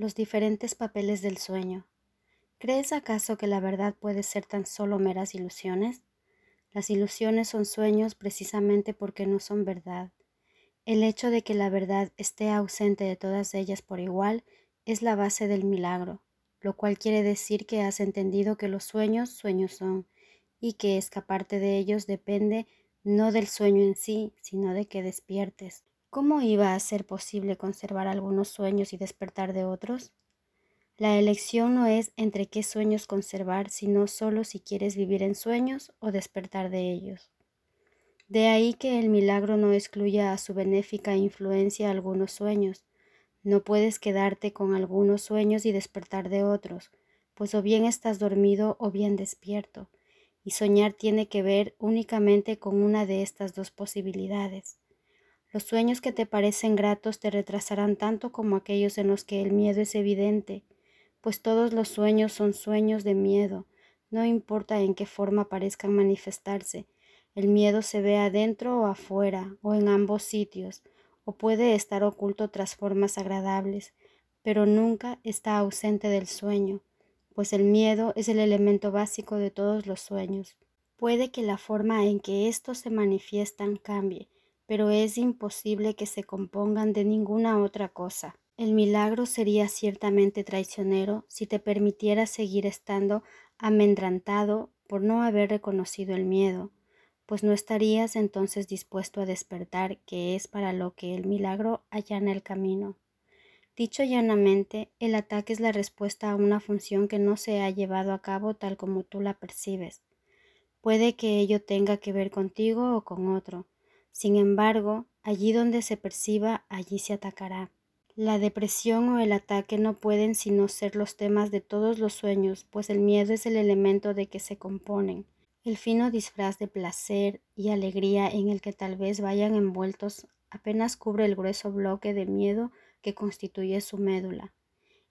los diferentes papeles del sueño. ¿Crees acaso que la verdad puede ser tan solo meras ilusiones? Las ilusiones son sueños precisamente porque no son verdad. El hecho de que la verdad esté ausente de todas ellas por igual es la base del milagro, lo cual quiere decir que has entendido que los sueños sueños son, y que escaparte de ellos depende no del sueño en sí, sino de que despiertes. ¿Cómo iba a ser posible conservar algunos sueños y despertar de otros? La elección no es entre qué sueños conservar, sino solo si quieres vivir en sueños o despertar de ellos. De ahí que el milagro no excluya a su benéfica influencia algunos sueños. No puedes quedarte con algunos sueños y despertar de otros, pues o bien estás dormido o bien despierto y soñar tiene que ver únicamente con una de estas dos posibilidades. Los sueños que te parecen gratos te retrasarán tanto como aquellos en los que el miedo es evidente, pues todos los sueños son sueños de miedo, no importa en qué forma parezcan manifestarse, el miedo se ve adentro o afuera, o en ambos sitios, o puede estar oculto tras formas agradables, pero nunca está ausente del sueño, pues el miedo es el elemento básico de todos los sueños. Puede que la forma en que estos se manifiestan cambie, pero es imposible que se compongan de ninguna otra cosa. El milagro sería ciertamente traicionero si te permitiera seguir estando amendrantado por no haber reconocido el miedo, pues no estarías entonces dispuesto a despertar, que es para lo que el milagro allana el camino. Dicho llanamente, el ataque es la respuesta a una función que no se ha llevado a cabo tal como tú la percibes. Puede que ello tenga que ver contigo o con otro. Sin embargo, allí donde se perciba, allí se atacará. La depresión o el ataque no pueden sino ser los temas de todos los sueños, pues el miedo es el elemento de que se componen. El fino disfraz de placer y alegría en el que tal vez vayan envueltos apenas cubre el grueso bloque de miedo que constituye su médula.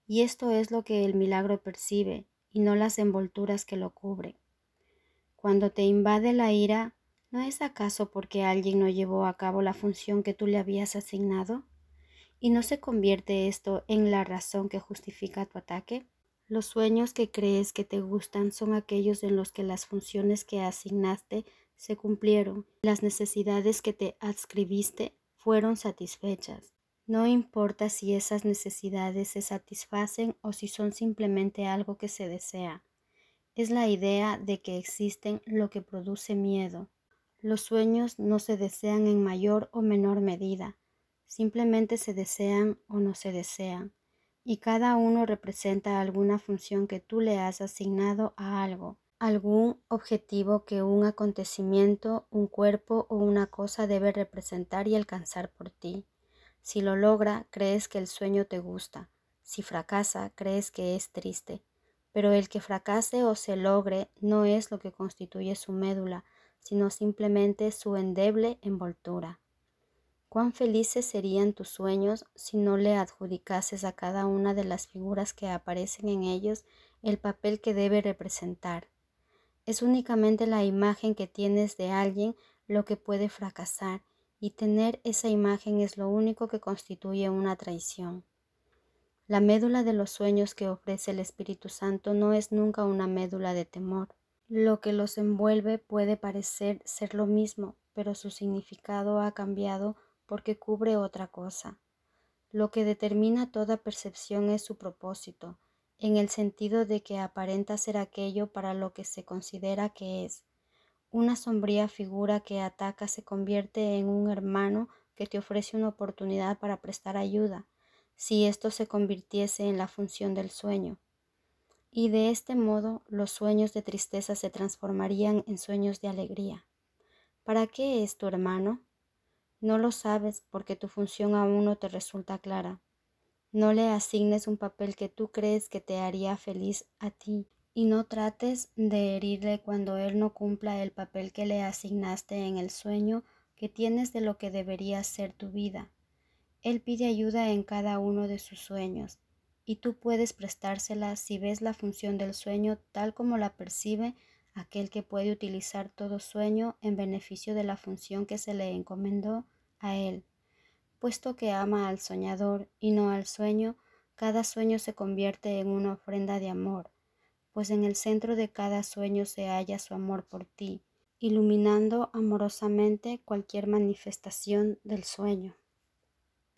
Y esto es lo que el milagro percibe, y no las envolturas que lo cubren. Cuando te invade la ira, ¿no es acaso porque alguien no llevó a cabo la función que tú le habías asignado? ¿Y no se convierte esto en la razón que justifica tu ataque? Los sueños que crees que te gustan son aquellos en los que las funciones que asignaste se cumplieron, las necesidades que te adscribiste fueron satisfechas. No importa si esas necesidades se satisfacen o si son simplemente algo que se desea. Es la idea de que existen lo que produce miedo. Los sueños no se desean en mayor o menor medida, simplemente se desean o no se desean, y cada uno representa alguna función que tú le has asignado a algo, algún objetivo que un acontecimiento, un cuerpo o una cosa debe representar y alcanzar por ti. Si lo logra, crees que el sueño te gusta. Si fracasa, crees que es triste. Pero el que fracase o se logre no es lo que constituye su médula, sino simplemente su endeble envoltura. Cuán felices serían tus sueños si no le adjudicases a cada una de las figuras que aparecen en ellos el papel que debe representar. Es únicamente la imagen que tienes de alguien lo que puede fracasar y tener esa imagen es lo único que constituye una traición. La médula de los sueños que ofrece el Espíritu Santo no es nunca una médula de temor. Lo que los envuelve puede parecer ser lo mismo, pero su significado ha cambiado porque cubre otra cosa. Lo que determina toda percepción es su propósito, en el sentido de que aparenta ser aquello para lo que se considera que es, una sombría figura que ataca se convierte en un hermano que te ofrece una oportunidad para prestar ayuda, si esto se convirtiese en la función del sueño. Y de este modo los sueños de tristeza se transformarían en sueños de alegría. ¿Para qué es tu hermano? No lo sabes porque tu función aún no te resulta clara. No le asignes un papel que tú crees que te haría feliz a ti y no trates de herirle cuando él no cumpla el papel que le asignaste en el sueño que tienes de lo que debería ser tu vida. Él pide ayuda en cada uno de sus sueños, y tú puedes prestársela si ves la función del sueño tal como la percibe aquel que puede utilizar todo sueño en beneficio de la función que se le encomendó a él. Puesto que ama al soñador y no al sueño, Cada sueño se convierte en una ofrenda de amor, pues en el centro de cada sueño se halla su amor por ti, iluminando amorosamente cualquier manifestación del sueño.